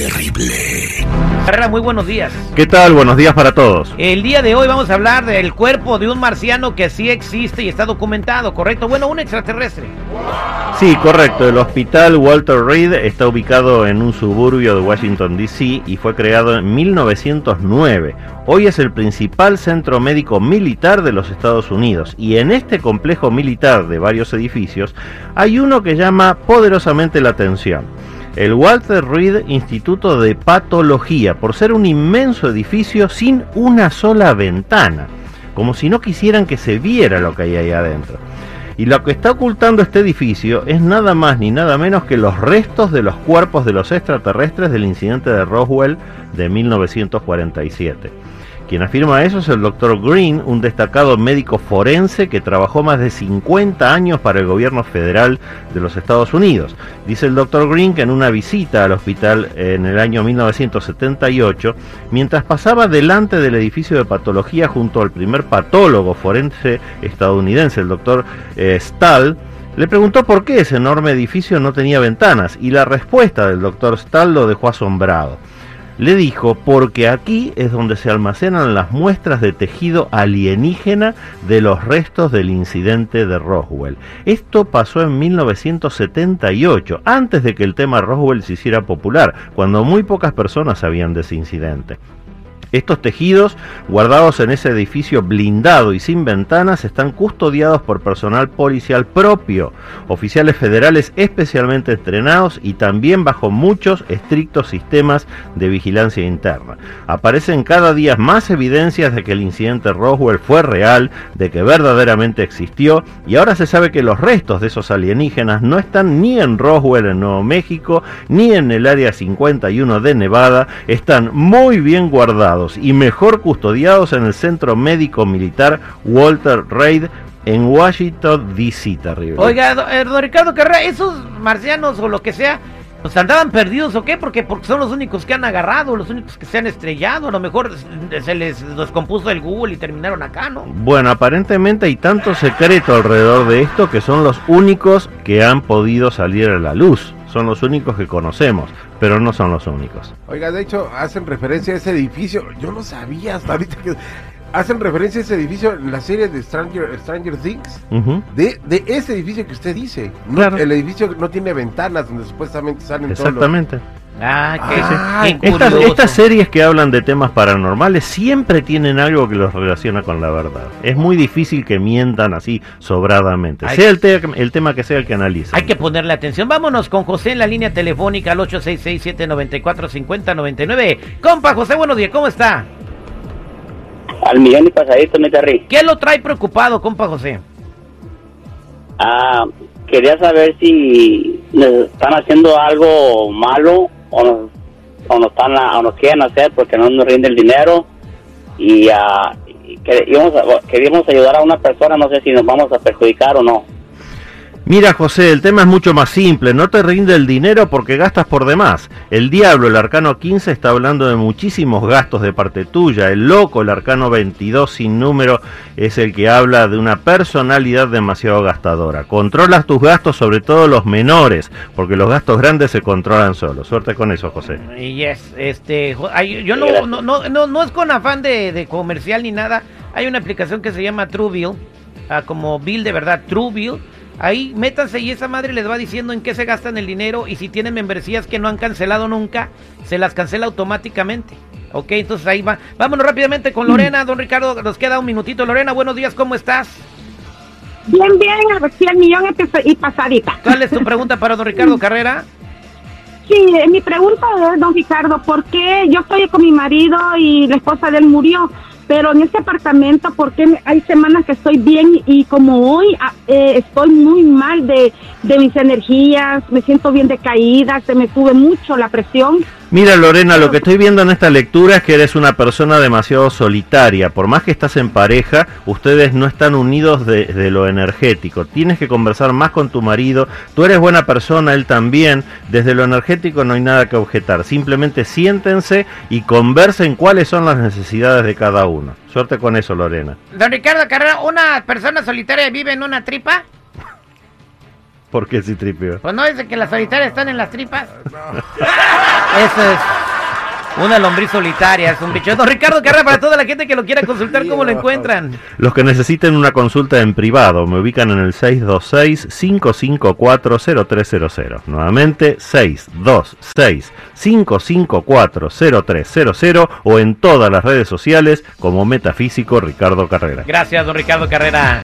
terrible. Carrera, muy buenos días. ¿Qué tal? Buenos días para todos. El día de hoy vamos a hablar del cuerpo de un marciano que sí existe y está documentado, ¿correcto? Bueno, un extraterrestre. Sí, correcto. El hospital Walter Reed está ubicado en un suburbio de Washington, D.C. y fue creado en 1909. Hoy es el principal centro médico militar de los Estados Unidos y en este complejo militar de varios edificios hay uno que llama poderosamente la atención. El Walter Reed Instituto de Patología, por ser un inmenso edificio sin una sola ventana, como si no quisieran que se viera lo que hay ahí adentro. Y lo que está ocultando este edificio es nada más ni nada menos que los restos de los cuerpos de los extraterrestres del incidente de Roswell de 1947. Quien afirma eso es el Dr. Green, un destacado médico forense que trabajó más de 50 años para el gobierno federal de los Estados Unidos. Dice el Dr. Green que en una visita al hospital en el año 1978, mientras pasaba delante del edificio de patología junto al primer patólogo forense estadounidense, el Dr. Eh, Stahl, le preguntó por qué ese enorme edificio no tenía ventanas y la respuesta del Dr. Stahl lo dejó asombrado le dijo, porque aquí es donde se almacenan las muestras de tejido alienígena de los restos del incidente de Roswell. Esto pasó en 1978, antes de que el tema Roswell se hiciera popular, cuando muy pocas personas sabían de ese incidente. Estos tejidos, guardados en ese edificio blindado y sin ventanas, están custodiados por personal policial propio, oficiales federales especialmente entrenados y también bajo muchos estrictos sistemas de vigilancia interna. Aparecen cada día más evidencias de que el incidente Roswell fue real, de que verdaderamente existió, y ahora se sabe que los restos de esos alienígenas no están ni en Roswell en Nuevo México, ni en el Área 51 de Nevada, están muy bien guardados y mejor custodiados en el Centro Médico Militar Walter Reed en Washington, D.C. Terrible. Oiga, eh, don, Ricardo Carrera, esos marcianos o lo que sea, pues andaban perdidos o qué? Porque, porque son los únicos que han agarrado, los únicos que se han estrellado. A lo mejor se les descompuso el Google y terminaron acá, ¿no? Bueno, aparentemente hay tanto secreto alrededor de esto que son los únicos que han podido salir a la luz son los únicos que conocemos, pero no son los únicos. Oiga, de hecho, hacen referencia a ese edificio. Yo no sabía hasta ahorita que hacen referencia a ese edificio en la serie de Stranger, Stranger Things. de, de, ese edificio que usted dice. claro. El edificio no tiene ventanas donde supuestamente salen Exactamente. Todos los... Ah, qué, estas, estas, series que hablan de temas paranormales siempre tienen algo que los relaciona con la verdad. Es muy difícil que mientan así sobradamente. sea el, te el, tema que sea el que analice. Hay que ponerle atención. Vámonos con José en la línea telefónica al 866-794-5099. Compa José, buenos días, ¿cómo está? Al millón y pasadito, me carrí. ¿Qué lo trae preocupado, compa José? Ah, quería saber si están haciendo algo malo o nos, o nos, están, o nos quieren hacer porque no nos rinde el dinero y, uh, queríamos, queríamos ayudar a una persona, no sé si nos vamos a perjudicar o no. Mira José, el tema es mucho más simple, no te rinde el dinero porque gastas por demás. El diablo, el arcano 15, está hablando de muchísimos gastos de parte tuya. El loco, el arcano 22 sin número, es el que habla de una personalidad demasiado gastadora. Controlas tus gastos, sobre todo los menores, porque los gastos grandes se controlan solos. Suerte con eso, José. Yes, este, yo no, no, no, no, es con afán de, comercial ni nada. Hay una aplicación que se llama Truebill, ah, como Bill de verdad, Truebill Ahí métanse y esa madre les va diciendo en qué se gastan el dinero y si tienen membresías que no han cancelado nunca, se las cancela automáticamente. Ok, entonces ahí va. Vámonos rápidamente con Lorena. Don Ricardo, nos queda un minutito. Lorena, buenos días, ¿cómo estás? Bien, bien, recién millón y pasadita. ¿Cuál es tu pregunta para don Ricardo Carrera? Sí, mi pregunta es, don Ricardo, ¿por qué yo estoy con mi marido y la esposa de él murió? Pero en este apartamento, porque hay semanas que estoy bien y como hoy ah, eh, estoy muy mal de, de mis energías, me siento bien decaída, se me sube mucho la presión. Mira Lorena, lo que estoy viendo en esta lectura es que eres una persona demasiado solitaria. Por más que estás en pareja, ustedes no están unidos desde lo energético. Tienes que conversar más con tu marido. Tú eres buena persona, él también. Desde lo energético no hay nada que objetar. Simplemente siéntense y conversen cuáles son las necesidades de cada uno. Suerte con eso, Lorena. Don Ricardo Carrera, ¿una persona solitaria vive en una tripa? ¿Por qué si tripio? Pues no es que las solitarias están en las tripas. Eso es. Una lombriz solitaria, es un bicho. Don Ricardo Carrera, para toda la gente que lo quiera consultar, ¿cómo lo encuentran? Los que necesiten una consulta en privado, me ubican en el 626-554-0300. Nuevamente, 626-554-0300 o en todas las redes sociales como Metafísico Ricardo Carrera. Gracias, don Ricardo Carrera.